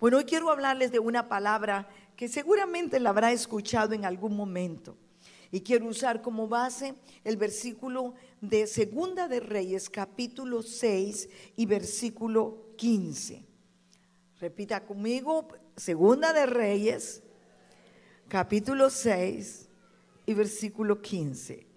Bueno, hoy quiero hablarles de una palabra que seguramente la habrá escuchado en algún momento. Y quiero usar como base el versículo de Segunda de Reyes, capítulo 6 y versículo 15. Repita conmigo, Segunda de Reyes, capítulo 6 y versículo 15.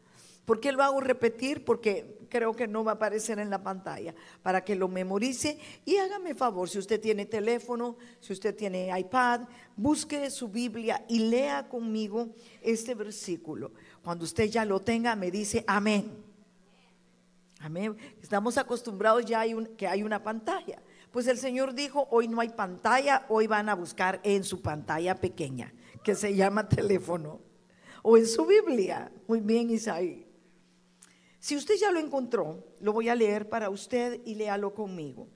¿Por qué lo hago repetir? Porque creo que no va a aparecer en la pantalla, para que lo memorice y hágame favor, si usted tiene teléfono, si usted tiene iPad, busque su Biblia y lea conmigo este versículo. Cuando usted ya lo tenga, me dice amén. Amén. Estamos acostumbrados ya que hay una pantalla. Pues el Señor dijo, hoy no hay pantalla, hoy van a buscar en su pantalla pequeña, que se llama teléfono, o en su Biblia. Muy bien, Isaí. Si usted ya lo encontró, lo voy a leer para usted y léalo conmigo.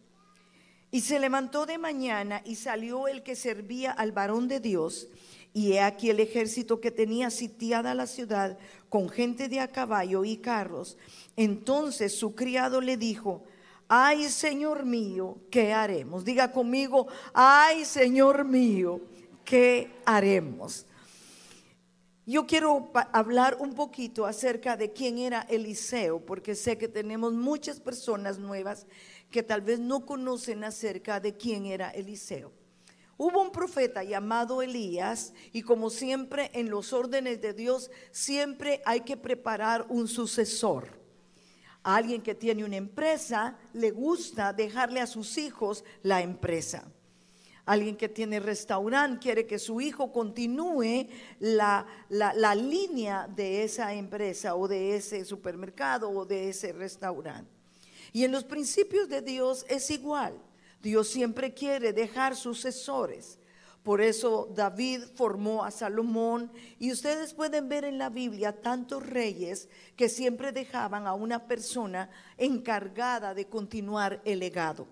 Y se levantó de mañana y salió el que servía al varón de Dios. Y he aquí el ejército que tenía sitiada la ciudad con gente de a caballo y carros. Entonces su criado le dijo, ay Señor mío, ¿qué haremos? Diga conmigo, ay Señor mío, ¿qué haremos? Yo quiero hablar un poquito acerca de quién era Eliseo, porque sé que tenemos muchas personas nuevas que tal vez no conocen acerca de quién era Eliseo. Hubo un profeta llamado Elías y como siempre en los órdenes de Dios siempre hay que preparar un sucesor. A alguien que tiene una empresa le gusta dejarle a sus hijos la empresa. Alguien que tiene restaurante quiere que su hijo continúe la, la, línea de esa empresa o de ese supermercado o de ese restaurante. Y en los principios de Dios es igual. Dios siempre quiere dejar sucesores. Por eso David formó a Salomón y ustedes pueden ver en la Biblia tantos reyes que siempre dejaban a una persona encargada de continuar el legado.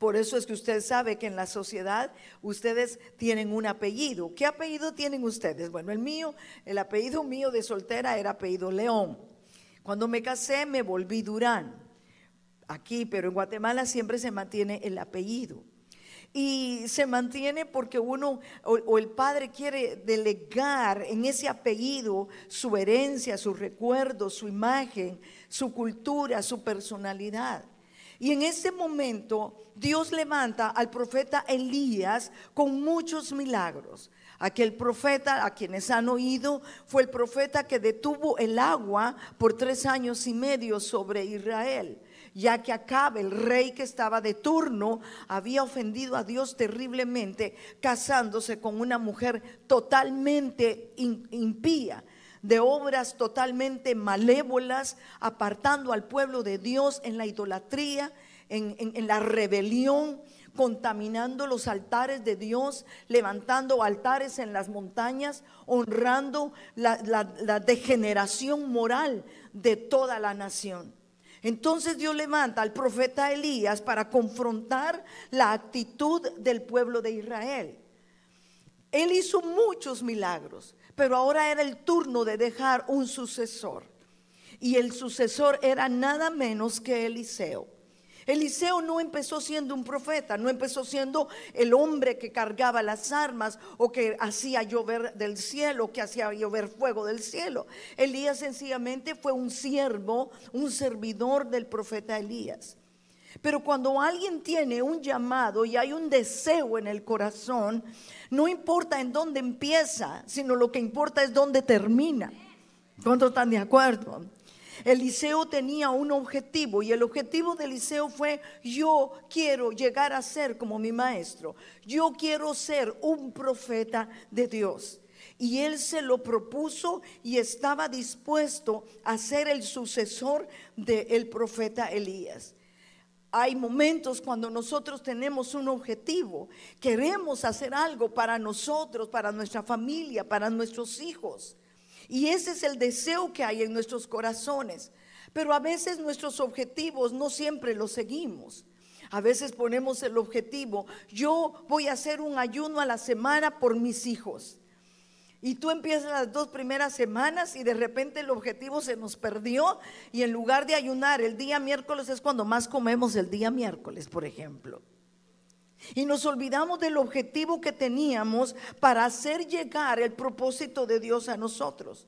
Por eso es que usted sabe que en la sociedad ustedes tienen un apellido. ¿Qué apellido tienen ustedes? Bueno, el mío, el apellido mío de soltera era apellido León. Cuando me casé me volví Durán. Aquí, pero en Guatemala siempre se mantiene el apellido. Y se mantiene porque uno o, o, el padre quiere delegar en ese apellido su herencia, su recuerdo, su imagen, su cultura, su personalidad. Y en ese momento Dios levanta al profeta Elías con muchos milagros. Aquel profeta a quienes han oído fue el profeta que detuvo el agua por tres años y medio sobre Israel, ya que Acabe, el rey que estaba de turno, había ofendido a Dios terriblemente casándose con una mujer totalmente impía de obras totalmente malévolas, apartando al pueblo de Dios en la idolatría, en, la rebelión, contaminando los altares de Dios, levantando altares en las montañas, honrando la, degeneración moral de toda la nación. Entonces Dios levanta al profeta Elías para confrontar la actitud del pueblo de Israel. Él hizo muchos milagros, pero ahora era el turno de dejar un sucesor. Y el sucesor era nada menos que Eliseo. Eliseo no empezó siendo un profeta, no empezó siendo el hombre que cargaba las armas o que hacía llover del cielo, que hacía llover fuego del cielo. Elías sencillamente fue un siervo, un servidor del profeta Elías. Pero cuando alguien tiene un llamado y hay un deseo en el corazón, no importa en dónde empieza, sino lo que importa es dónde termina. ¿Cuántos están de acuerdo? Eliseo tenía un objetivo y el objetivo de Eliseo fue, yo quiero llegar a ser como mi maestro, yo quiero ser un profeta de Dios. Y él se lo propuso y estaba dispuesto a ser el sucesor del profeta Elías. Hay momentos cuando nosotros tenemos un objetivo, queremos hacer algo para nosotros, para nuestra familia, para nuestros hijos. Y ese es el deseo que hay en nuestros corazones. Pero a veces nuestros objetivos no siempre los seguimos. A veces ponemos el objetivo, yo voy a hacer un ayuno a la semana por mis hijos. Y tú empiezas las dos primeras semanas y de repente el objetivo se nos perdió y en lugar de ayunar el día miércoles es cuando más comemos el día miércoles, por ejemplo. Y nos olvidamos del objetivo que teníamos para hacer llegar el propósito de Dios a nosotros.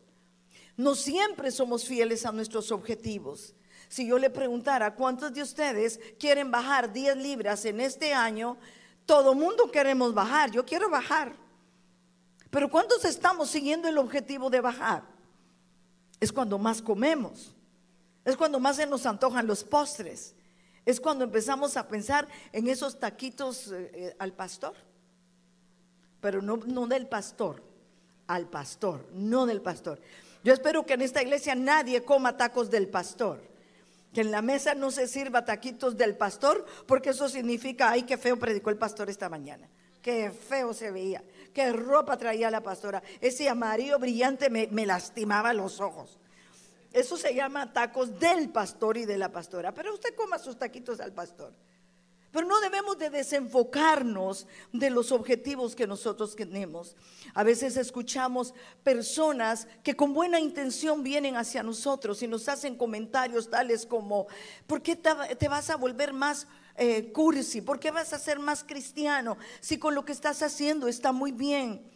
No siempre somos fieles a nuestros objetivos. Si yo le preguntara cuántos de ustedes quieren bajar 10 libras en este año, todo mundo queremos bajar. Yo quiero bajar. Pero ¿cuántos estamos siguiendo el objetivo de bajar? Es cuando más comemos. Es cuando más se nos antojan los postres. Es cuando empezamos a pensar en esos taquitos eh, eh, al pastor. Pero no, no del pastor, al pastor, no del pastor. Yo espero que en esta iglesia nadie coma tacos del pastor. Que en la mesa no se sirva taquitos del pastor, porque eso significa, ay, qué feo predicó el pastor esta mañana. Qué feo se veía. Qué ropa traía la pastora. Ese amarillo brillante me, me lastimaba los ojos. Eso se llama tacos del pastor y de la pastora. Pero usted coma sus taquitos al pastor. Pero no debemos de desenfocarnos de los objetivos que nosotros tenemos. A veces escuchamos personas que con buena intención vienen hacia nosotros y nos hacen comentarios tales como, ¿por qué te vas a volver más eh, cursi? ¿Por qué vas a ser más cristiano si con lo que estás haciendo está muy bien?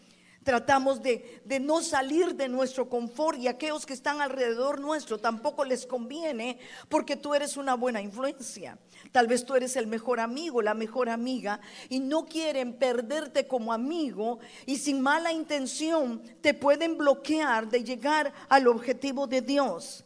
Tratamos de, no salir de nuestro confort y aquellos que están alrededor nuestro tampoco les conviene porque tú eres una buena influencia. Tal vez tú eres el mejor amigo, la mejor amiga y no quieren perderte como amigo y sin mala intención te pueden bloquear de llegar al objetivo de Dios.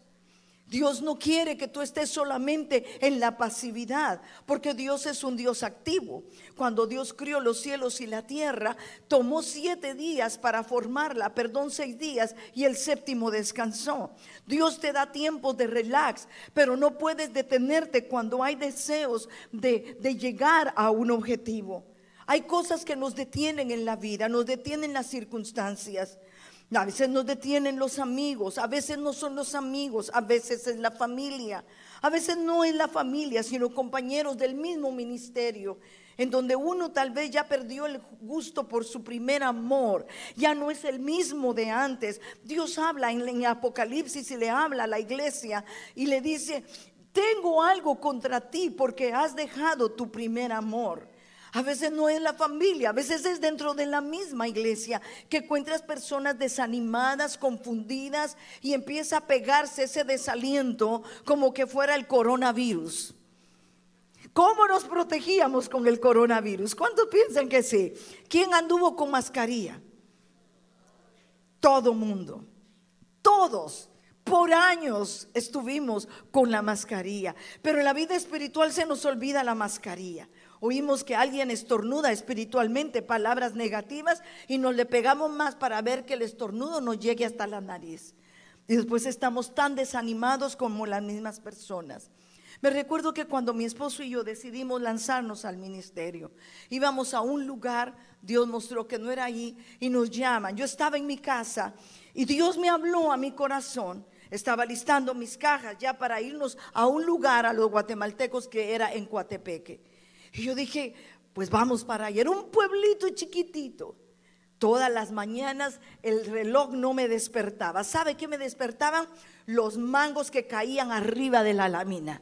Dios no quiere que tú estés solamente en la pasividad, porque Dios es un Dios activo. Cuando Dios crió los cielos y la tierra, tomó siete días para formarla, perdón, seis días, y el séptimo descansó. Dios te da tiempo de relax, pero no puedes detenerte cuando hay deseos de, de llegar a un objetivo. Hay cosas que nos detienen en la vida, nos detienen las circunstancias. A veces nos detienen los amigos, a veces no son los amigos, a veces es la familia, a veces no es la familia, sino compañeros del mismo ministerio, en donde uno tal vez ya perdió el gusto por su primer amor, ya no es el mismo de antes. Dios habla en, en Apocalipsis y le habla a la iglesia y le dice, tengo algo contra ti porque has dejado tu primer amor. A veces no es la familia, a veces es dentro de la misma iglesia que encuentras personas desanimadas, confundidas y empieza a pegarse ese desaliento como que fuera el coronavirus. ¿Cómo nos protegíamos con el coronavirus? ¿Cuántos piensan que sí? ¿Quién anduvo con mascarilla? Todo mundo. Todos. Por años estuvimos con la mascarilla, pero en la vida espiritual se nos olvida la mascarilla. Oímos que alguien estornuda espiritualmente palabras negativas y nos le pegamos más para ver que el estornudo no llegue hasta la nariz. Y después estamos tan desanimados como las mismas personas. Me recuerdo que cuando mi esposo y yo decidimos lanzarnos al ministerio, íbamos a un lugar, Dios mostró que no era allí y nos llaman. Yo estaba en mi casa y Dios me habló a mi corazón. Estaba listando mis cajas ya para irnos a un lugar a los guatemaltecos que era en Coatepeque. Y yo dije, pues vamos para allá. Era un pueblito chiquitito. Todas las mañanas el reloj no me despertaba. ¿Sabe qué me despertaban? Los mangos que caían arriba de la lámina.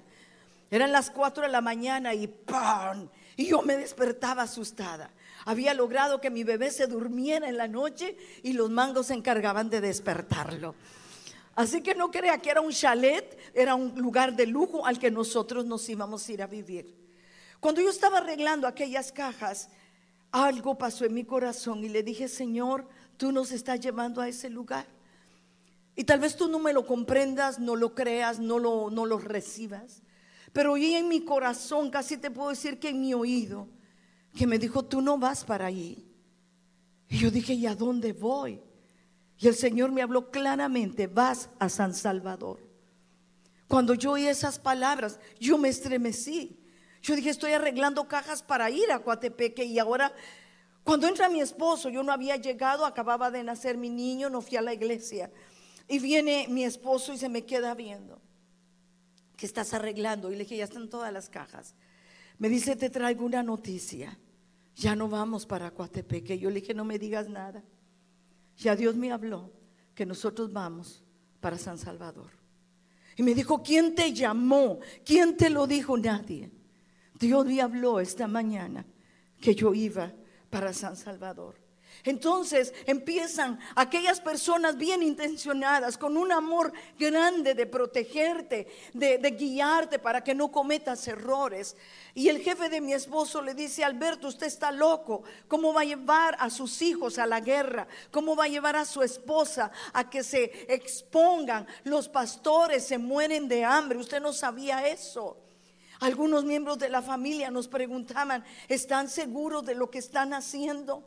Eran las 4 de la mañana y ¡pam! Y yo me despertaba asustada. Había logrado que mi bebé se durmiera en la noche y los mangos se encargaban de despertarlo. Así que no crea que era un chalet, era un lugar de lujo al que nosotros nos íbamos a ir a vivir. Cuando yo estaba arreglando aquellas cajas, algo pasó en mi corazón y le dije, Señor, tú nos estás llevando a ese lugar. Y tal vez tú no me lo comprendas, no lo creas, no lo, no lo recibas. Pero oí en mi corazón, casi te puedo decir que en mi oído, que me dijo, tú no vas para allí. Y yo dije, ¿y a dónde voy? Y el Señor me habló claramente, vas a San Salvador. Cuando yo oí esas palabras, yo me estremecí. Yo dije, estoy arreglando cajas para ir a Coatepeque y ahora, cuando entra mi esposo, yo no había llegado, acababa de nacer mi niño, no fui a la iglesia. Y viene mi esposo y se me queda viendo. ¿Qué estás arreglando? Y le dije, ya están todas las cajas. Me dice, te traigo una noticia. Ya no vamos para Coatepeque. Yo le dije, no me digas nada. Ya Dios me habló que nosotros vamos para San Salvador. Y me dijo, ¿quién te llamó? ¿Quién te lo dijo? Nadie. Dios me habló esta mañana que yo iba para San Salvador. Entonces empiezan aquellas personas bien intencionadas, con un amor grande de protegerte, de, guiarte para que no cometas errores. Y el jefe de mi esposo le dice, Alberto, usted está loco. ¿Cómo va a llevar a sus hijos a la guerra? ¿Cómo va a llevar a su esposa a que se expongan? Los pastores se mueren de hambre. Usted no sabía eso. Algunos miembros de la familia nos preguntaban, ¿están seguros de lo que están haciendo?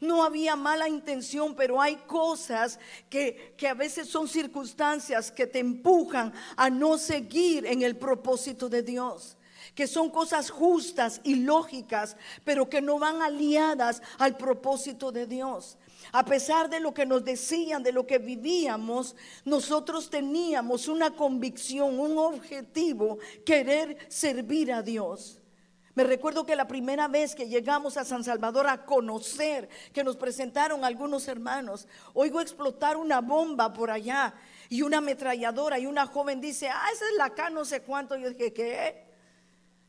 No había mala intención, pero hay cosas que, que, a veces son circunstancias que te empujan a no seguir en el propósito de Dios. Que son cosas justas y lógicas, pero que no van aliadas al propósito de Dios. A pesar de lo que nos decían, de lo que vivíamos, nosotros teníamos una convicción, un objetivo, querer servir a Dios. Me recuerdo que la primera vez que llegamos a San Salvador a conocer, que nos presentaron algunos hermanos, oigo explotar una bomba por allá y una ametralladora y una joven dice, ah, esa es la acá no sé cuánto. Yo dije, ¿qué?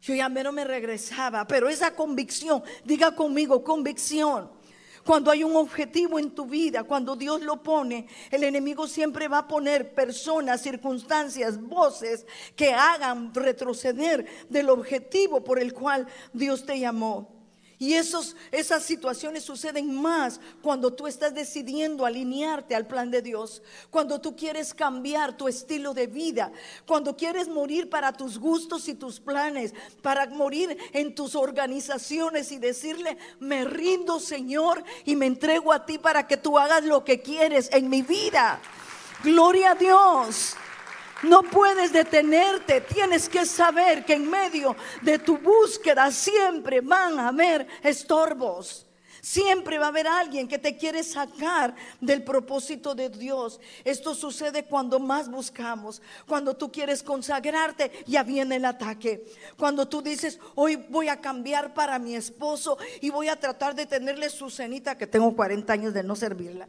Yo ya menos me regresaba, pero esa convicción, diga conmigo, convicción cuando hay un objetivo en tu vida, cuando Dios lo pone, el enemigo siempre va a poner personas, circunstancias, voces que hagan retroceder del objetivo por el cual Dios te llamó. Y esos, esas situaciones suceden más cuando tú estás decidiendo alinearte al plan de Dios, cuando tú quieres cambiar tu estilo de vida, cuando quieres morir para tus gustos y tus planes, para morir en tus organizaciones y decirle, me rindo Señor y me entrego a ti para que tú hagas lo que quieres en mi vida. Gloria a Dios. No puedes detenerte, tienes que saber que en medio de tu búsqueda siempre van a haber estorbos. Siempre va a haber alguien que te quiere sacar del propósito de Dios. Esto sucede cuando más buscamos. Cuando tú quieres consagrarte, ya viene el ataque. Cuando tú dices, hoy voy a cambiar para mi esposo y voy a tratar de tenerle su cenita, que tengo 40 años de no servirla.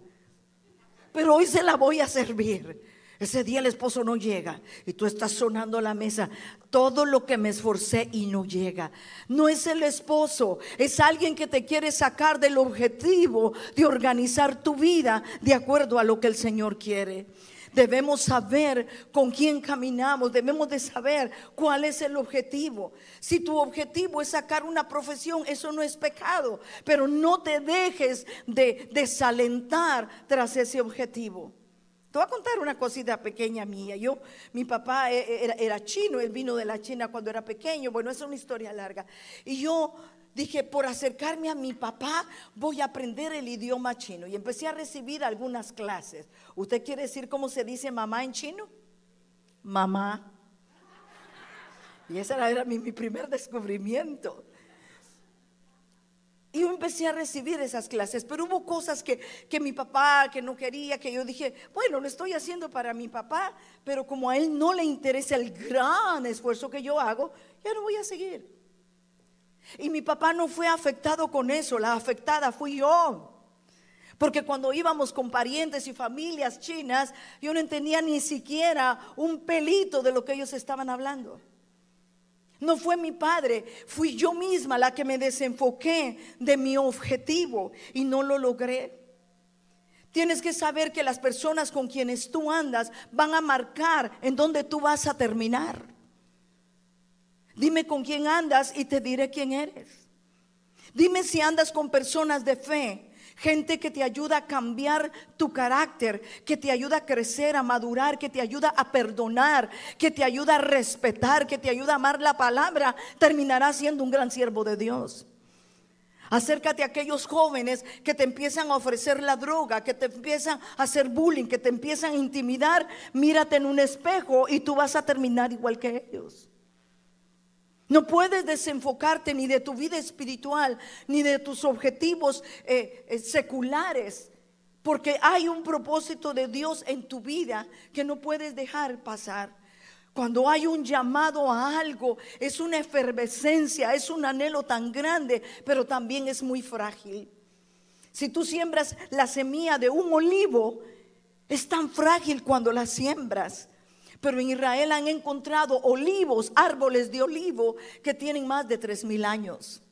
Pero hoy se la voy a servir. Ese día el esposo no llega y tú estás sonando la mesa. Todo lo que me esforcé y no llega. No es el esposo, es alguien que te quiere sacar del objetivo de organizar tu vida de acuerdo a lo que el Señor quiere. Debemos saber con quién caminamos, debemos de saber cuál es el objetivo. Si tu objetivo es sacar una profesión, eso no es pecado, pero no te dejes de desalentar tras ese objetivo. Te voy a contar una cosita pequeña mía. Yo, mi papá e, e, era, era, chino, él vino de la China cuando era pequeño. Bueno, es una historia larga. Y yo dije, por acercarme a mi papá, voy a aprender el idioma chino. Y empecé a recibir algunas clases. ¿Usted quiere decir cómo se dice mamá en chino? Mamá. Y ese era, mi primer descubrimiento. Y yo empecé a recibir esas clases, pero hubo cosas que, que, mi papá, que no quería, que yo dije, bueno, lo estoy haciendo para mi papá, pero como a él no le interesa el gran esfuerzo que yo hago, ya no voy a seguir. Y mi papá no fue afectado con eso, la afectada fui yo. Porque cuando íbamos con parientes y familias chinas, yo no entendía ni siquiera un pelito de lo que ellos estaban hablando. No fue mi padre, fui yo misma la que me desenfoqué de mi objetivo y no lo logré. Tienes que saber que las personas con quienes tú andas van a marcar en dónde tú vas a terminar. Dime con quién andas y te diré quién eres. Dime si andas con personas de fe gente que te ayuda a cambiar tu carácter, que te ayuda a crecer, a madurar, que te ayuda a perdonar, que te ayuda a respetar, que te ayuda a amar la palabra, terminarás siendo un gran siervo de Dios. Acércate a aquellos jóvenes que te empiezan a ofrecer la droga, que te empiezan a hacer bullying, que te empiezan a intimidar. Mírate en un espejo y tú vas a terminar igual que ellos. No puedes desenfocarte ni de tu vida espiritual, ni de tus objetivos eh, eh, seculares, porque hay un propósito de Dios en tu vida que no puedes dejar pasar. Cuando hay un llamado a algo, es una efervescencia, es un anhelo tan grande, pero también es muy frágil. Si tú siembras la semilla de un olivo, es tan frágil cuando la siembras. Pero en Israel han encontrado olivos, árboles de olivo que tienen más de tres mil años.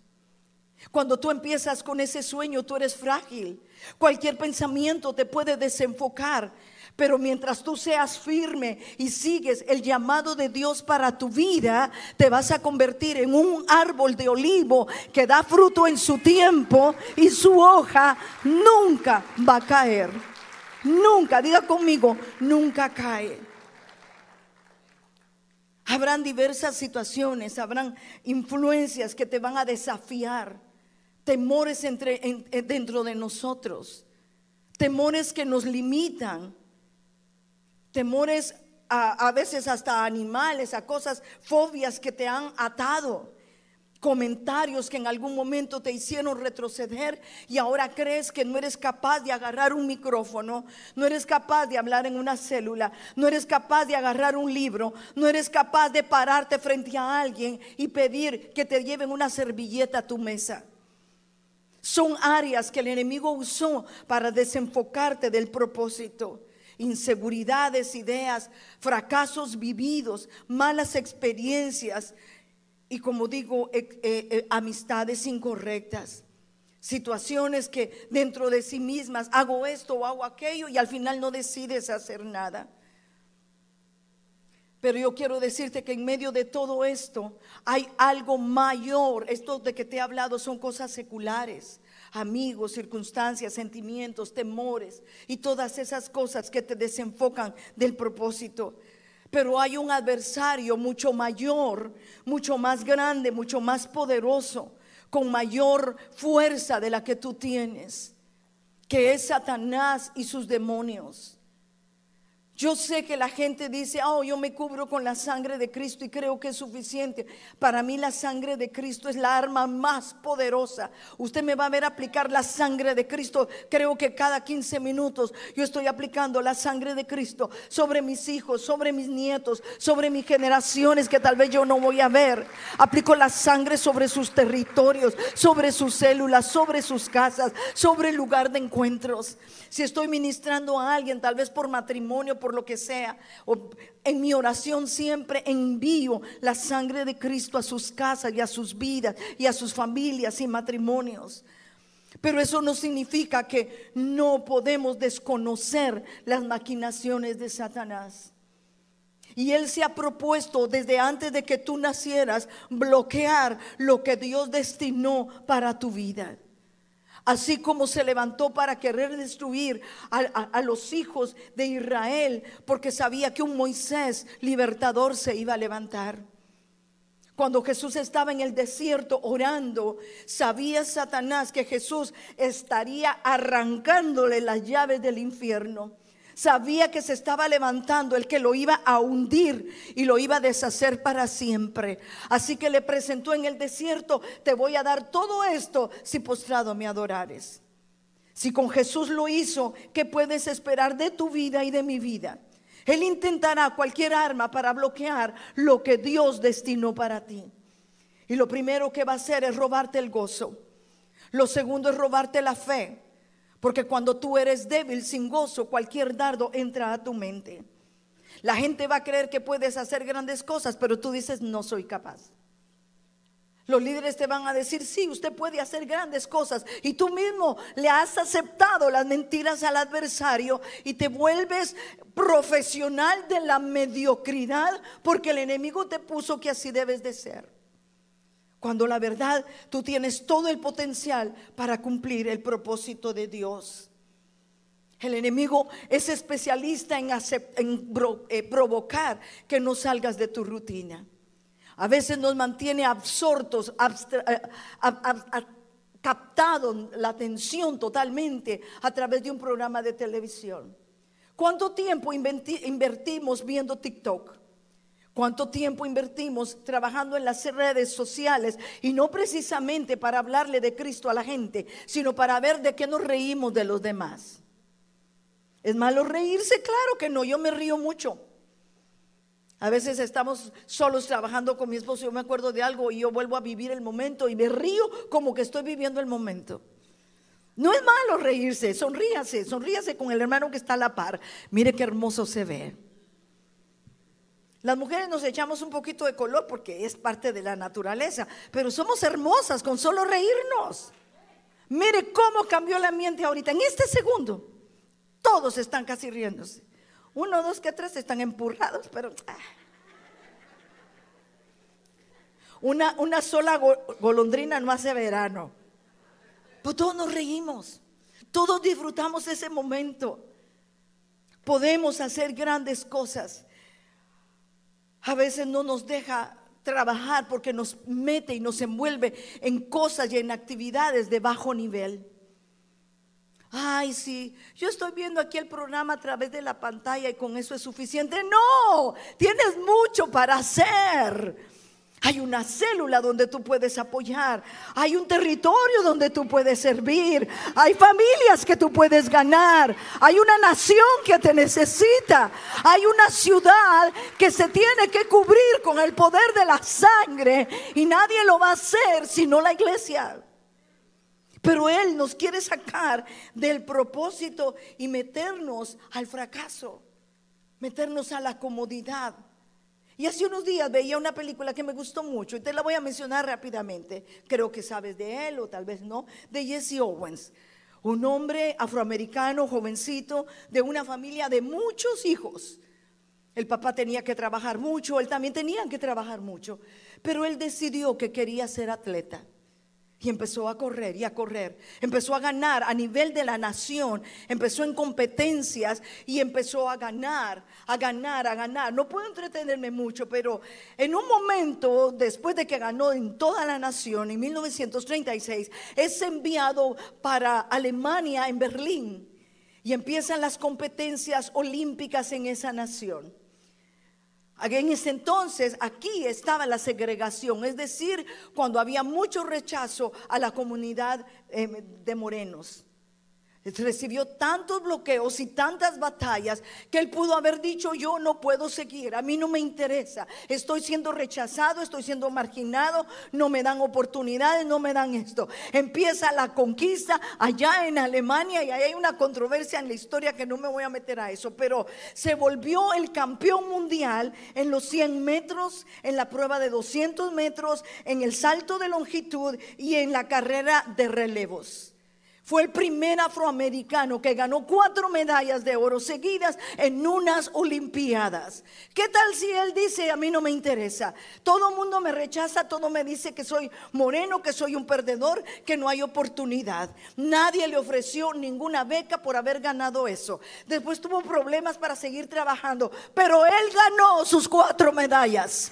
Cuando tú empiezas con ese sueño, tú eres frágil. Cualquier pensamiento te puede desenfocar. Pero mientras tú seas firme y sigues el llamado de Dios para tu vida, te vas a convertir en un árbol de olivo que da fruto en su tiempo y su hoja nunca va a caer. Nunca, diga conmigo, nunca cae. Habrán diversas situaciones, habrán influencias que te van a desafiar, temores entre, dentro de nosotros, temores que nos limitan temores a, a veces hasta animales, a cosas, fobias que te han atado comentarios que en algún momento te hicieron retroceder y ahora crees que no eres capaz de agarrar un micrófono, no eres capaz de hablar en una célula, no eres capaz de agarrar un libro, no eres capaz de pararte frente a alguien y pedir que te lleven una servilleta a tu mesa. Son áreas que el enemigo usó para desenfocarte del propósito inseguridades, ideas, fracasos vividos, malas experiencias y como digo, eh, eh, amistades incorrectas. Situaciones que dentro de sí mismas hago esto o hago aquello y al final no decides hacer nada. Pero yo quiero decirte que en medio de todo esto hay algo mayor. Esto de que te he hablado son cosas seculares amigos, circunstancias, sentimientos, temores y todas esas cosas que te desenfocan del propósito. Pero hay un adversario mucho mayor, mucho más grande, mucho más poderoso, con mayor fuerza de la que tú tienes, que es Satanás y sus demonios. Yo sé que la gente dice, oh, yo me cubro con la sangre de Cristo y creo que es suficiente. Para mí la sangre de Cristo es la arma más poderosa. Usted me va a ver aplicar la sangre de Cristo. Creo que cada 15 minutos yo estoy aplicando la sangre de Cristo sobre mis hijos, sobre mis nietos, sobre mis generaciones que tal vez yo no voy a ver. Aplico la sangre sobre sus territorios, sobre sus células, sobre sus casas, sobre el lugar de encuentros. Si estoy ministrando a alguien, tal vez por matrimonio, por lo que sea. O en mi oración siempre envío la sangre de Cristo a sus casas y a sus vidas y a sus familias y matrimonios. Pero eso no significa que no podemos desconocer las maquinaciones de Satanás. Y Él se ha propuesto desde antes de que tú nacieras bloquear lo que Dios destinó para tu vida. Así como se levantó para querer destruir a, los hijos de Israel, porque sabía que un Moisés libertador se iba a levantar. Cuando Jesús estaba en el desierto orando, sabía Satanás que Jesús estaría arrancándole las llaves del infierno. Sabía que se estaba levantando el que lo iba a hundir y lo iba a deshacer para siempre. Así que le presentó en el desierto, te voy a dar todo esto si postrado me adorares. Si con Jesús lo hizo, ¿qué puedes esperar de tu vida y de mi vida? Él intentará cualquier arma para bloquear lo que Dios destinó para ti. Y lo primero que va a hacer es robarte el gozo. Lo segundo es robarte la fe. Porque cuando tú eres débil, sin gozo, cualquier dardo entra a tu mente. La gente va a creer que puedes hacer grandes cosas, pero tú dices, no soy capaz. Los líderes te van a decir, sí, usted puede hacer grandes cosas. Y tú mismo le has aceptado las mentiras al adversario y te vuelves profesional de la mediocridad porque el enemigo te puso que así debes de ser. Cuando la verdad tú tienes todo el potencial para cumplir el propósito de Dios. El enemigo es especialista en, eh, provocar que no salgas de tu rutina. A veces nos mantiene absortos, eh, captado la atención totalmente a través de un programa de televisión. ¿Cuánto tiempo invertimos viendo TikTok? ¿Cuánto tiempo invertimos trabajando en las redes sociales? Y no precisamente para hablarle de Cristo a la gente, sino para ver de qué nos reímos de los demás. ¿Es malo reírse? Claro que no, yo me río mucho. A veces estamos solos trabajando con mi esposo, yo me acuerdo de algo y yo vuelvo a vivir el momento y me río como que estoy viviendo el momento. No es malo reírse, sonríase, sonríase con el hermano que está a la par. Mire qué hermoso se ve. Las mujeres nos echamos un poquito de color porque es parte de la naturaleza, pero somos hermosas con solo reírnos. Mire cómo cambió el ambiente ahorita. En este segundo, todos están casi riéndose. Uno, dos, que tres están empurrados, pero... Ah. Una, una sola golondrina no hace verano. Pues todos nos reímos. Todos disfrutamos ese momento. Podemos hacer grandes cosas. A veces no nos deja trabajar porque nos mete y nos envuelve en cosas y en actividades de bajo nivel. Ay, sí, yo estoy viendo aquí el programa a través de la pantalla y con eso es suficiente. No, tienes mucho para hacer. Hay una célula donde tú puedes apoyar. Hay un territorio donde tú puedes servir. Hay familias que tú puedes ganar. Hay una nación que te necesita. Hay una ciudad que se tiene que cubrir con el poder de la sangre. Y nadie lo va a hacer sino la iglesia. Pero Él nos quiere sacar del propósito y meternos al fracaso. Meternos a la comodidad. Y hace unos días veía una película que me gustó mucho y te la voy a mencionar rápidamente. Creo que sabes de él o tal vez no, de Jesse Owens. Un hombre afroamericano, jovencito, de una familia de muchos hijos. El papá tenía que trabajar mucho, él también tenía que trabajar mucho, pero él decidió que quería ser atleta. Y empezó a correr y a correr. Empezó a ganar a nivel de la nación. Empezó en competencias y empezó a ganar, a ganar, a ganar. No puedo entretenerme mucho, pero en un momento, después de que ganó en toda la nación, en 1936, es enviado para Alemania, en Berlín. Y empiezan las competencias olímpicas en esa nación. En ese entonces aquí estaba la segregación, es decir, cuando había mucho rechazo a la comunidad eh, de morenos. Recibió tantos bloqueos y tantas batallas que él pudo haber dicho, yo no puedo seguir, a mí no me interesa, estoy siendo rechazado, estoy siendo marginado, no me dan oportunidades, no me dan esto. Empieza la conquista allá en Alemania y ahí hay una controversia en la historia que no me voy a meter a eso, pero se volvió el campeón mundial en los 100 metros, en la prueba de 200 metros, en el salto de longitud y en la carrera de relevos. Fue el primer afroamericano que ganó cuatro medallas de oro seguidas en unas Olimpiadas. ¿Qué tal si él dice, a mí no me interesa? Todo el mundo me rechaza, todo me dice que soy moreno, que soy un perdedor, que no hay oportunidad. Nadie le ofreció ninguna beca por haber ganado eso. Después tuvo problemas para seguir trabajando, pero él ganó sus cuatro medallas.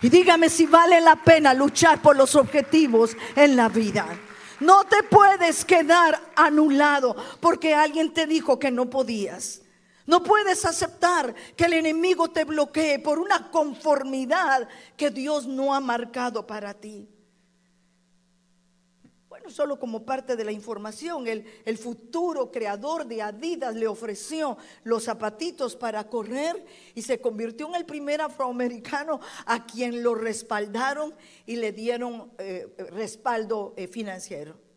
Y dígame si vale la pena luchar por los objetivos en la vida. No te puedes quedar anulado porque alguien te dijo que no podías. No puedes aceptar que el enemigo te bloquee por una conformidad que Dios no ha marcado para ti. Solo como parte de la información, el, el, futuro creador de Adidas le ofreció los zapatitos para correr y se convirtió en el primer afroamericano a quien lo respaldaron y le dieron eh, respaldo eh, financiero.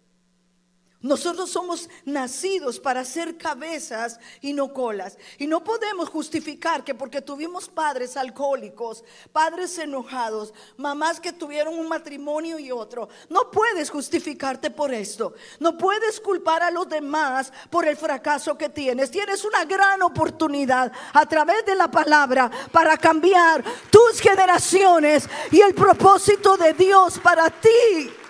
Nosotros somos nacidos para ser cabezas y no colas. Y no podemos justificar que porque tuvimos padres alcohólicos, padres enojados, mamás que tuvieron un matrimonio y otro, no puedes justificarte por esto. No puedes culpar a los demás por el fracaso que tienes. Tienes una gran oportunidad a través de la palabra para cambiar tus generaciones y el propósito de Dios para ti.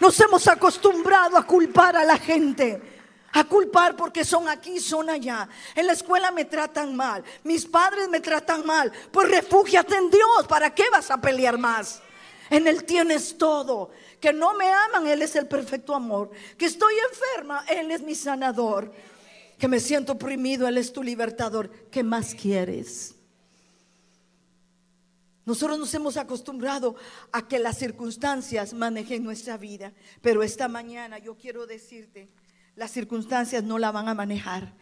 Nos hemos acostumbrado a culpar a la gente. A culpar porque son aquí, son allá. En la escuela me tratan mal. Mis padres me tratan mal. Pues refúgiate en Dios. ¿Para qué vas a pelear más? En Él tienes todo. Que no me aman, Él es el perfecto amor. Que estoy enferma, Él es mi sanador. Que me siento oprimido, Él es tu libertador. ¿Qué más quieres? Nosotros nos hemos acostumbrado a que las circunstancias manejen nuestra vida, pero esta mañana yo quiero decirte, las circunstancias no la van a manejar.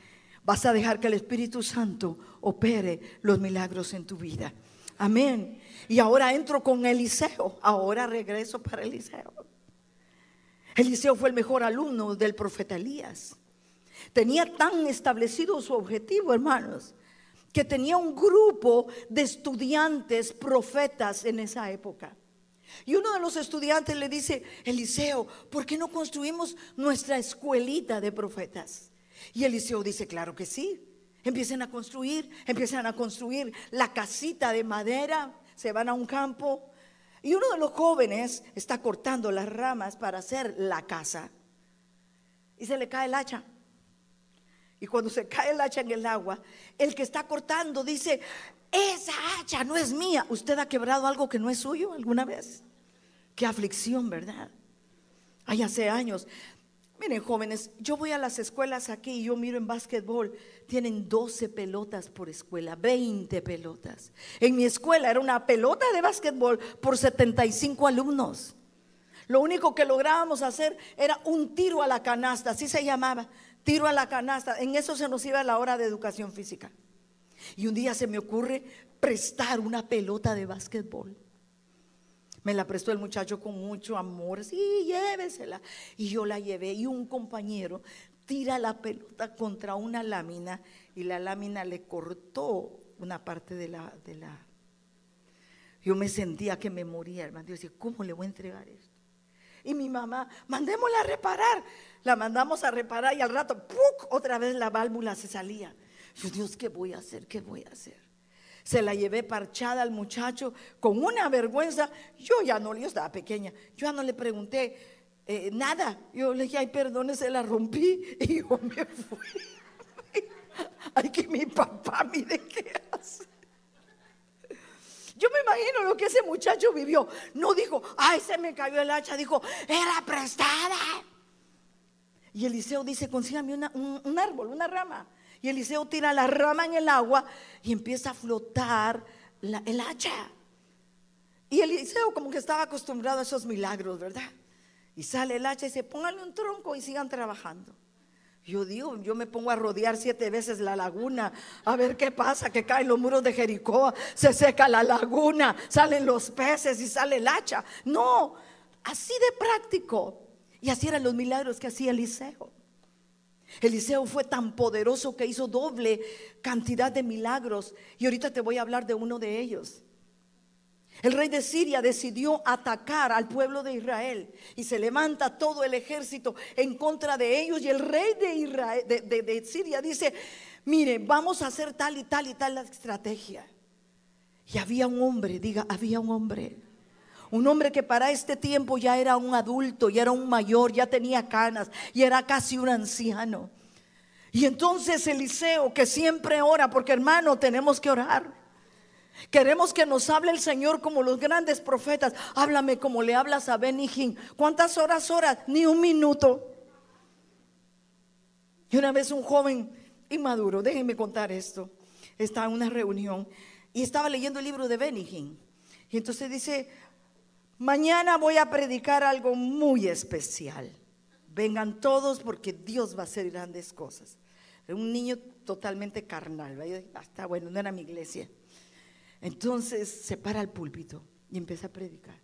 Vas a dejar que el Espíritu Santo opere los milagros en tu vida. Amén. Y ahora entro con Eliseo. Ahora regreso para Eliseo. Eliseo fue el mejor alumno del profeta Elías. Tenía tan establecido su objetivo, hermanos, que tenía un grupo de estudiantes profetas en esa época. Y uno de los estudiantes le dice, Eliseo, ¿por qué no construimos nuestra escuelita de profetas? Y Eliseo dice, claro que sí. Empiecen a construir, empiezan a construir la casita de madera, se van a un campo. Y uno de los jóvenes está cortando las ramas para hacer la casa. Y se le cae el hacha. Y cuando se cae el hacha en el agua, el que está cortando dice, esa hacha no es mía. ¿Usted ha quebrado algo que no es suyo alguna vez? Qué aflicción, ¿verdad? Hay hace años. Miren, jóvenes, yo voy a las escuelas aquí y yo miro en básquetbol, tienen 12 pelotas por escuela, 20 pelotas. En mi escuela era una pelota de básquetbol por 75 alumnos. Lo único que lográbamos hacer era un tiro a la canasta, así se llamaba tiro a la canasta. En eso se nos iba la hora de educación física. Y un día se me ocurre prestar una pelota de básquetbol. Me la prestó el muchacho con mucho amor. Sí, llévesela. Y yo la llevé. Y un compañero tira la pelota contra una lámina y la lámina le cortó una parte de la. De la yo me sentía que me moría, hermano. Yo decía, ¿cómo le voy a entregar esto? Y mi mamá, mandémosla a reparar. La mandamos a reparar y al rato, ¡puc! otra vez la válvula se salía. Yo, Dios, ¿qué voy a hacer? ¿Qué voy a hacer? Se la llevé parchada al muchacho con una vergüenza. Yo ya no, yo estaba pequeña, yo ya no le pregunté eh, nada. Yo le dije, ay, perdone, se la rompí y yo me fui. ay, que mi papá, mire hace. Yo me imagino lo que ese muchacho vivió. No dijo, ay, se me cayó el hacha. Dijo, era prestada. Y Eliseo dice, consígame un, árbol, una rama. Y Eliseo tira la rama en el agua y empieza a flotar el hacha. Y Eliseo como que estaba acostumbrado a esos milagros, ¿verdad? Y sale el hacha y dice, pónganle un tronco y sigan trabajando. Yo digo, yo me pongo a rodear siete veces la laguna, a ver qué pasa, que caen los muros de Jericó, se seca la laguna, salen los peces y sale el hacha. No, así de práctico. Y así eran los milagros que hacía Eliseo. Eliseo fue tan poderoso que hizo doble cantidad de milagros. Y ahorita te voy a hablar de uno de ellos. El rey de Siria decidió atacar al pueblo de Israel y se levanta todo el ejército en contra de ellos. Y el rey de, Siria dice, mire, vamos a hacer tal y tal y tal la estrategia. Y había un hombre, diga, había un hombre un hombre que para este tiempo ya era un adulto, ya era un mayor, ya tenía canas, y era casi un anciano. Y entonces Eliseo, que siempre ora, porque hermano, tenemos que orar. Queremos que nos hable el Señor como los grandes profetas. Háblame como le hablas a Benihín. ¿Cuántas horas oras? Ni un minuto. Y una vez un joven inmaduro, déjenme contar esto, estaba en una reunión y estaba leyendo el libro de Benihín. Y entonces dice, Mañana voy a predicar algo muy especial. Vengan todos porque Dios va a hacer grandes cosas. Era un niño totalmente carnal. Hasta ah, bueno, no era mi iglesia. Entonces se para el púlpito y empieza a predicar.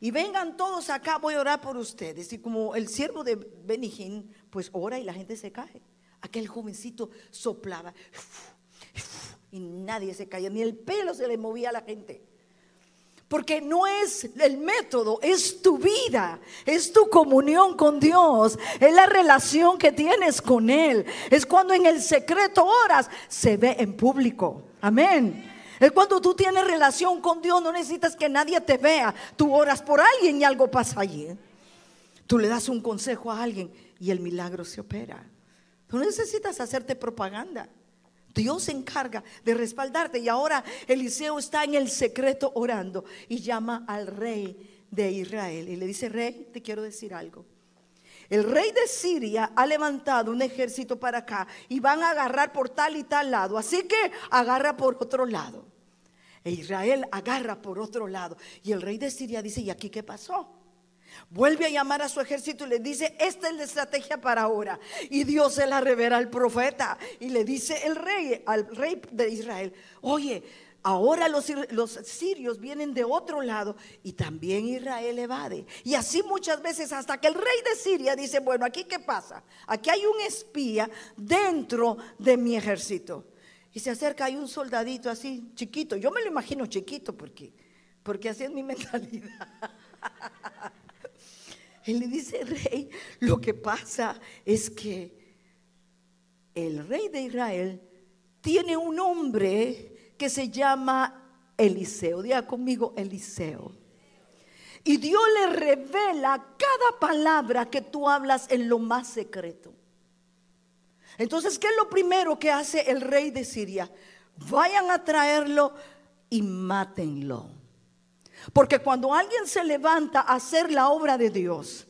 Y vengan todos acá, voy a orar por ustedes. Y como el siervo de Benijín, pues ora y la gente se cae. Aquel jovencito soplaba y nadie se caía, ni el pelo se le movía a la gente. Porque no es el método, es tu vida, es tu comunión con Dios, es la relación que tienes con Él. Es cuando en el secreto oras, se ve en público. Amén. Es cuando tú tienes relación con Dios, no necesitas que nadie te vea. Tú oras por alguien y algo pasa allí. Tú le das un consejo a alguien y el milagro se opera. Tú necesitas hacerte propaganda. Dios se encarga de respaldarte. Y ahora Eliseo está en el secreto orando y llama al rey de Israel. Y le dice, rey, te quiero decir algo. El rey de Siria ha levantado un ejército para acá y van a agarrar por tal y tal lado. Así que agarra por otro lado. E Israel agarra por otro lado. Y el rey de Siria dice, ¿y aquí qué pasó? Vuelve a llamar a su ejército y le dice, esta es la estrategia para ahora. Y Dios se la revela al profeta y le dice el rey, al rey de Israel, oye, ahora los, los, sirios vienen de otro lado y también Israel evade. Y así muchas veces hasta que el rey de Siria dice, bueno, aquí qué pasa? Aquí hay un espía dentro de mi ejército. y se acerca hay un soldadito así, chiquito. Yo me lo imagino chiquito porque, porque así es mi mentalidad. Él le dice, rey, lo que pasa es que el rey de Israel tiene un hombre que se llama Eliseo. Diga conmigo, Eliseo. Y Dios le revela cada palabra que tú hablas en lo más secreto. Entonces, ¿qué es lo primero que hace el rey de Siria? Vayan a traerlo y mátenlo. Porque cuando alguien se levanta a hacer la obra de Dios,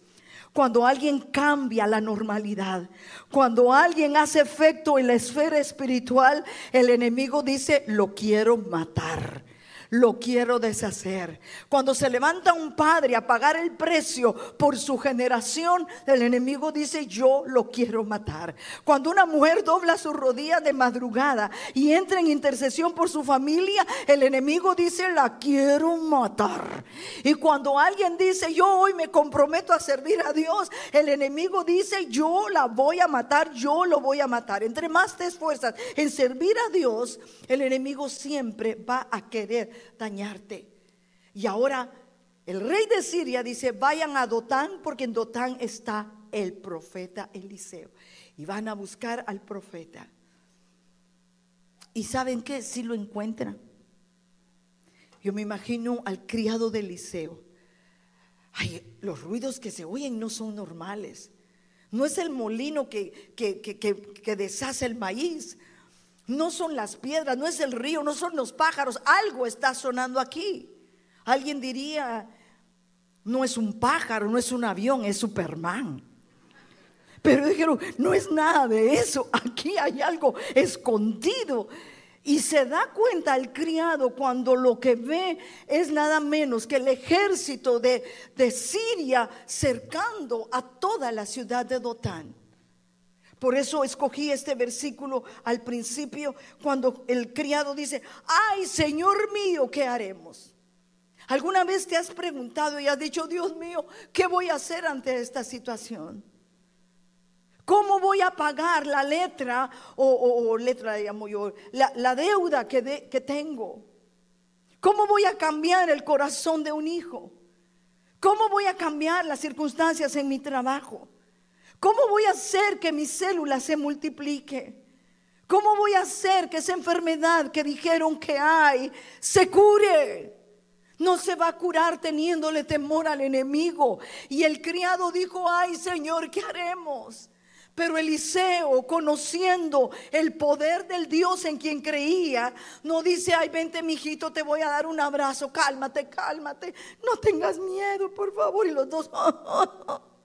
cuando alguien cambia la normalidad, cuando alguien hace efecto en la esfera espiritual, el enemigo dice, lo quiero matar lo quiero deshacer. Cuando se levanta un padre a pagar el precio por su generación, el enemigo dice, yo lo quiero matar. Cuando una mujer dobla su rodilla de madrugada y entra en intercesión por su familia, el enemigo dice, la quiero matar. Y cuando alguien dice, yo hoy me comprometo a servir a Dios, el enemigo dice, yo la voy a matar, yo lo voy a matar. Entre más te esfuerzas en servir a Dios, el enemigo siempre va a querer dañarte. Y ahora el rey de Siria dice, vayan a Dotán porque en Dotán está el profeta Eliseo. Y van a buscar al profeta. ¿Y saben qué? Si lo encuentran. Yo me imagino al criado de Eliseo. Ay, los ruidos que se oyen no son normales. No es el molino que, que, que, que deshace el maíz. No son las piedras, no es el río, no son los pájaros. Algo está sonando aquí. Alguien diría, no es un pájaro, no es un avión, es Superman. Pero dijeron, no es nada de eso. Aquí hay algo escondido. Y se da cuenta el criado cuando lo que ve es nada menos que el ejército de, de Siria cercando a toda la ciudad de Dotán. Por eso escogí este versículo al principio cuando el criado dice, ay Señor mío, ¿qué haremos? ¿Alguna vez te has preguntado y has dicho, Dios mío, ¿qué voy a hacer ante esta situación? ¿Cómo voy a pagar la letra o, letra, llamo yo, la, deuda que, que tengo? ¿Cómo voy a cambiar el corazón de un hijo? ¿Cómo voy a cambiar las circunstancias en mi trabajo? ¿Cómo voy a hacer que mi célula se multiplique? ¿Cómo voy a hacer que esa enfermedad que dijeron que hay se cure? No se va a curar teniéndole temor al enemigo. Y el criado dijo, ay Señor, ¿qué haremos? Pero Eliseo, conociendo el poder del Dios en quien creía, no dice, ay, vente, mijito, te voy a dar un abrazo, cálmate, cálmate, no tengas miedo, por favor. Y los dos,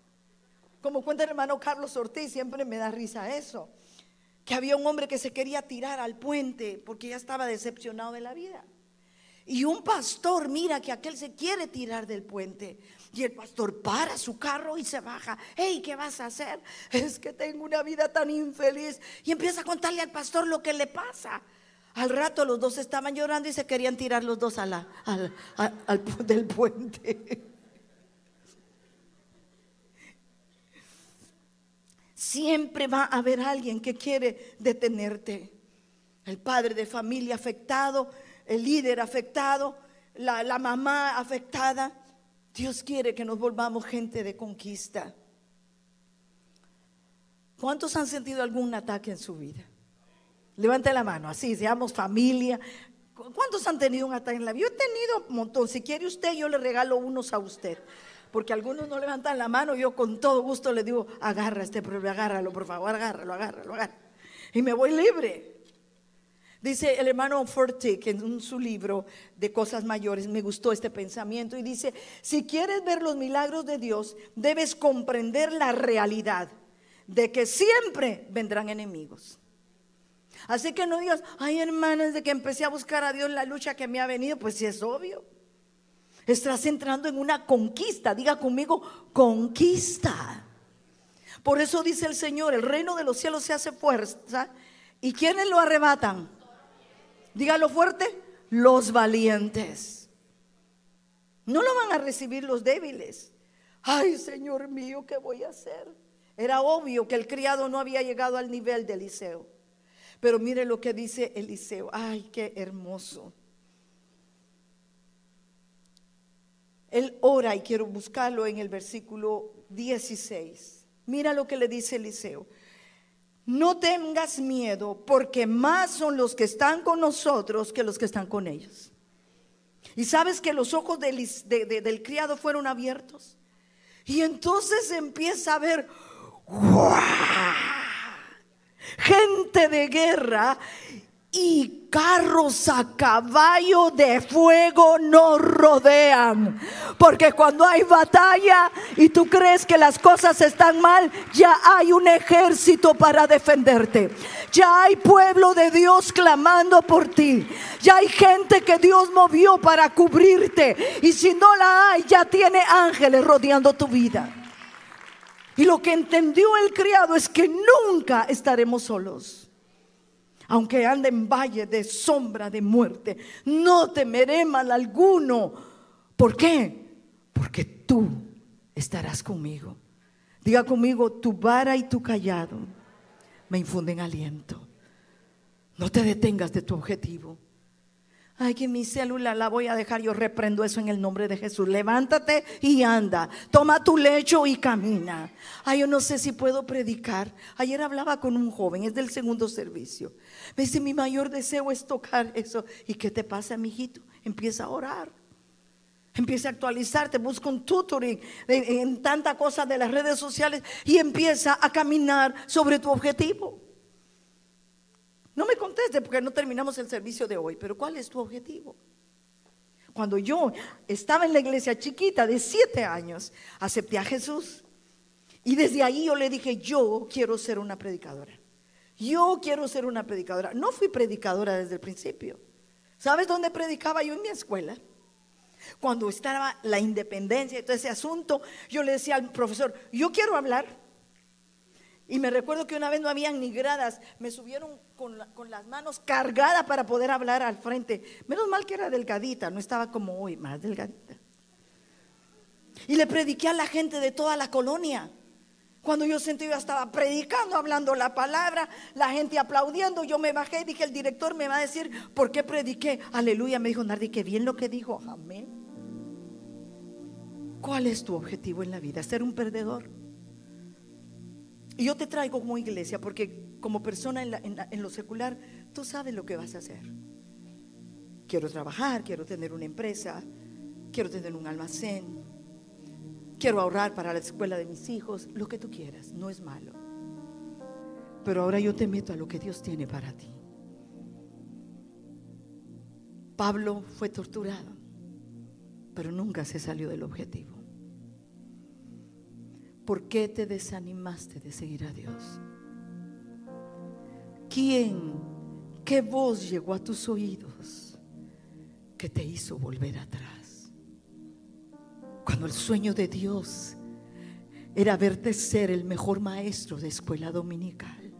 Como cuenta el hermano Carlos Ortiz, siempre me da risa eso. Que había un hombre que se quería tirar al puente porque ya estaba decepcionado de la vida. Y un pastor mira que aquel se quiere tirar del puente. Y el pastor para su carro y se baja. Hey, ¿qué vas a hacer? Es que tengo una vida tan infeliz. Y empieza a contarle al pastor lo que le pasa. Al rato los dos estaban llorando y se querían tirar los dos al, del puente. Siempre va a haber alguien que quiere detenerte. El padre de familia afectado, el líder afectado, la, mamá afectada. Dios quiere que nos volvamos gente de conquista. ¿Cuántos han sentido algún ataque en su vida? Levante la mano, así, seamos familia. ¿Cuántos han tenido un ataque en la vida? Yo he tenido un montón. Si quiere usted, yo le regalo unos a usted porque algunos no levantan la mano, yo con todo gusto le digo, agarra este problema, agárralo, por favor, agárralo, agárralo, agárralo. Y me voy libre. Dice el hermano Fortick en su libro de cosas mayores, me gustó este pensamiento y dice, si quieres ver los milagros de Dios, debes comprender la realidad de que siempre vendrán enemigos. Así que no digas, ay hermano, desde que empecé a buscar a Dios la lucha que me ha venido, pues sí es obvio. Estás entrando en una conquista. Diga conmigo, conquista. Por eso dice el Señor, el reino de los cielos se hace fuerza. ¿Y quiénes lo arrebatan? Dígalo fuerte, los valientes. No lo van a recibir los débiles. Ay, Señor mío, ¿qué voy a hacer? Era obvio que el criado no había llegado al nivel de Eliseo. Pero mire lo que dice Eliseo. Ay, qué hermoso. Él ora y quiero buscarlo en el versículo 16. Mira lo que le dice Eliseo. No tengas miedo porque más son los que están con nosotros que los que están con ellos. Y sabes que los ojos del, del criado fueron abiertos. Y entonces empieza a ver, gente de guerra y carros a caballo de fuego nos rodean. Porque cuando hay batalla y tú crees que las cosas están mal, ya hay un ejército para defenderte. Ya hay pueblo de Dios clamando por ti. Ya hay gente que Dios movió para cubrirte. Y si no la hay, ya tiene ángeles rodeando tu vida. Y lo que entendió el criado es que nunca estaremos solos. Aunque ande en valle de sombra de muerte, no temeré mal alguno. ¿Por qué? Porque tú estarás conmigo. Diga conmigo, tu vara y tu callado me infunden aliento. No te detengas de tu objetivo. Ay, que mi célula la voy a dejar. Yo reprendo eso en el nombre de Jesús. Levántate y anda. Toma tu lecho y camina. Ay, yo no sé si puedo predicar. Ayer hablaba con un joven, es del segundo servicio. Me dice, mi mayor deseo es tocar eso. ¿Y qué te pasa, mijito? Empieza a orar. Empieza a actualizarte, busca un tutoring en, en tanta cosa de las redes sociales y empieza a caminar sobre tu objetivo. No me conteste porque no terminamos el servicio de hoy, pero ¿cuál es tu objetivo? Cuando yo estaba en la iglesia chiquita de siete años, acepté a Jesús. Y desde ahí yo le dije, yo quiero ser una predicadora. Yo quiero ser una predicadora. No fui predicadora desde el principio. ¿Sabes dónde predicaba yo en mi escuela? Cuando estaba la independencia y todo ese asunto, yo le decía al profesor, yo quiero hablar. Y me recuerdo que una vez no habían ni gradas, me subieron con, las manos cargadas para poder hablar al frente. Menos mal que era delgadita, no estaba como hoy, más delgadita. Y le prediqué a la gente de toda la colonia. Cuando yo sentí, estaba predicando, hablando la palabra, la gente aplaudiendo, yo me bajé y dije, el director me va a decir, ¿por qué prediqué? Aleluya, me dijo Nardi, qué bien lo que dijo, amén. ¿Cuál es tu objetivo en la vida? ¿Ser un perdedor? Y yo te traigo como iglesia porque como persona en, lo secular, tú sabes lo que vas a hacer. Quiero trabajar, quiero tener una empresa, quiero tener un almacén, quiero ahorrar para la escuela de mis hijos, lo que tú quieras, no es malo. Pero ahora yo te meto a lo que Dios tiene para ti. Pablo fue torturado, pero nunca se salió del objetivo. ¿Por qué te desanimaste de seguir a Dios? ¿Quién, qué voz llegó a tus oídos que te hizo volver atrás? Cuando el sueño de Dios era verte ser el mejor maestro de escuela dominical.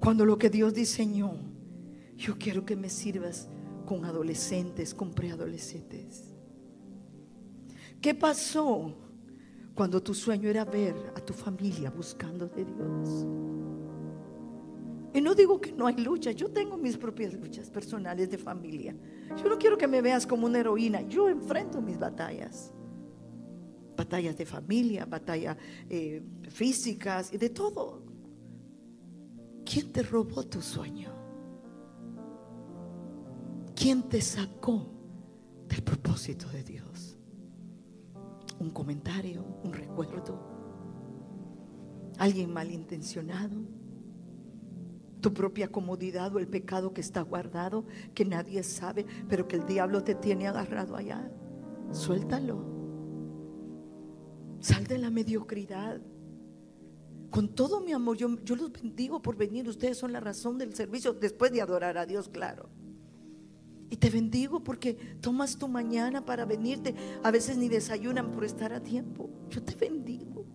Cuando lo que Dios diseñó, yo quiero que me sirvas con adolescentes, con preadolescentes. ¿Qué pasó cuando tu sueño era ver a tu familia buscando de Dios? Y no digo que no hay lucha, yo tengo mis propias luchas personales de familia. Yo no quiero que me veas como una heroína, yo enfrento mis batallas. Batallas de familia, batallas eh, físicas y de todo. ¿Quién te robó tu sueño? ¿Quién te sacó del propósito de Dios? Un comentario, un recuerdo, alguien malintencionado, tu propia comodidad o el pecado que está guardado, que nadie sabe, pero que el diablo te tiene agarrado allá. Suéltalo. Sal de la mediocridad. Con todo mi amor, yo, yo los bendigo por venir. Ustedes son la razón del servicio, después de adorar a Dios, claro. Y te bendigo porque tomas tu mañana para venirte. A veces ni desayunan por estar a tiempo. Yo te bendigo.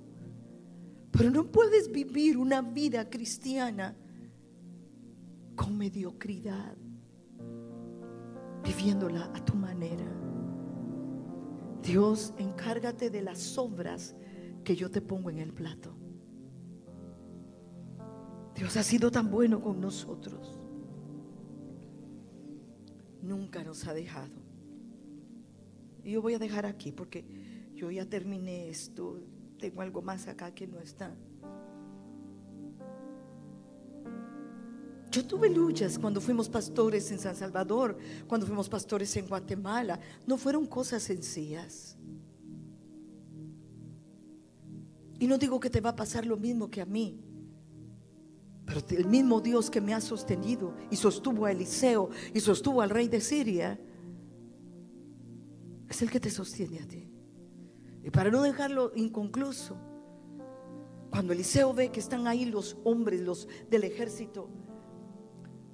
Pero no puedes vivir una vida cristiana con mediocridad, viviéndola a tu manera. Dios, encárgate de las sobras que yo te pongo en el plato. Dios ha sido tan bueno con nosotros. Nunca nos ha dejado. Y yo voy a dejar aquí porque yo ya terminé esto. Tengo algo más acá que no está. Yo tuve luchas cuando fuimos pastores en San Salvador, cuando fuimos pastores en Guatemala. No fueron cosas sencillas. Y no digo que te va a pasar lo mismo que a mí. Pero el mismo Dios que me ha sostenido y sostuvo a Eliseo y sostuvo al rey de Siria, es el que te sostiene a ti. Y para no dejarlo inconcluso, cuando Eliseo ve que están ahí los hombres, los del ejército,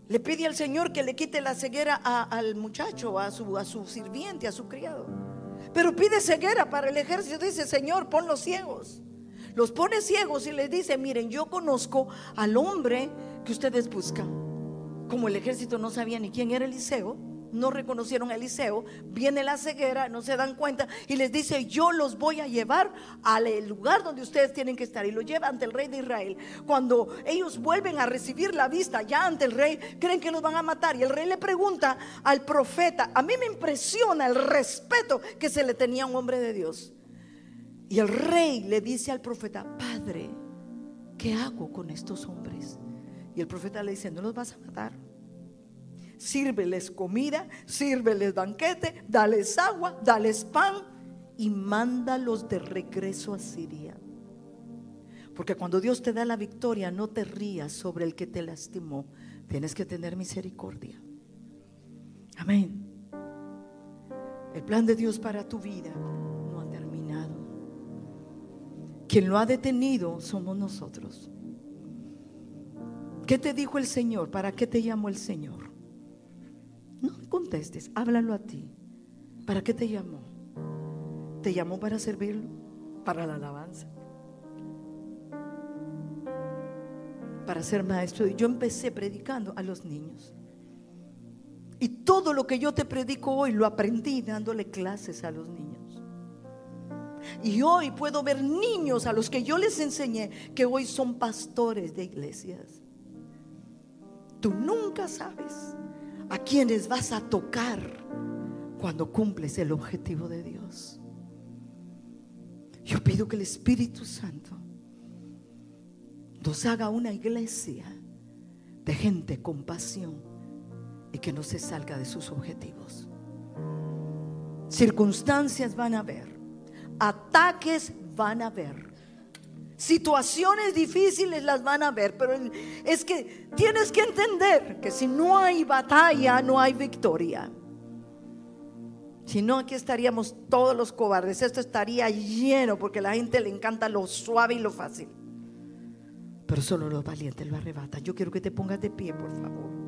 le pide al Señor que le quite la ceguera al muchacho, a su, a su sirviente, a su criado. Pero pide ceguera para el ejército. Dice, Señor, pon los ciegos. Los pone ciegos y les dice, miren, yo conozco al hombre que ustedes buscan. Como el ejército no sabía ni quién era Eliseo, no reconocieron a Eliseo, viene la ceguera, no se dan cuenta y les dice, yo los voy a llevar al lugar donde ustedes tienen que estar y lo lleva ante el rey de Israel. Cuando ellos vuelven a recibir la vista ya ante el rey, creen que los van a matar y el rey le pregunta al profeta, a mí me impresiona el respeto que se le tenía a un hombre de Dios. Y el rey le dice al profeta, Padre, ¿qué hago con estos hombres? Y el profeta le dice, no los vas a matar. Sírveles comida, sírveles banquete, dales agua, dales pan y mándalos de regreso a Siria. Porque cuando Dios te da la victoria, no te rías sobre el que te lastimó. Tienes que tener misericordia. Amén. El plan de Dios para tu vida quien lo ha detenido somos nosotros. ¿Qué te dijo el Señor? ¿Para qué te llamó el Señor? No contestes, háblalo a ti. ¿Para qué te llamó? ¿Te llamó para servirlo? ¿Para la alabanza? Para ser maestro. Yo empecé predicando a los niños. Y todo lo que yo te predico hoy lo aprendí dándole clases a los niños. Y hoy puedo ver niños a los que yo les enseñé que hoy son pastores de iglesias. Tú nunca sabes a quienes vas a tocar cuando cumples el objetivo de Dios. Yo pido que el Espíritu Santo nos haga una iglesia de gente con pasión y que no se salga de sus objetivos. Circunstancias van a haber Ataques van a haber. Situaciones difíciles las van a ver, pero es que tienes que entender que si no hay batalla, no hay victoria. Si no, aquí estaríamos todos los cobardes. Esto estaría lleno porque a la gente le encanta lo suave y lo fácil. Pero solo los valientes lo arrebatan. Yo quiero que te pongas de pie, por favor.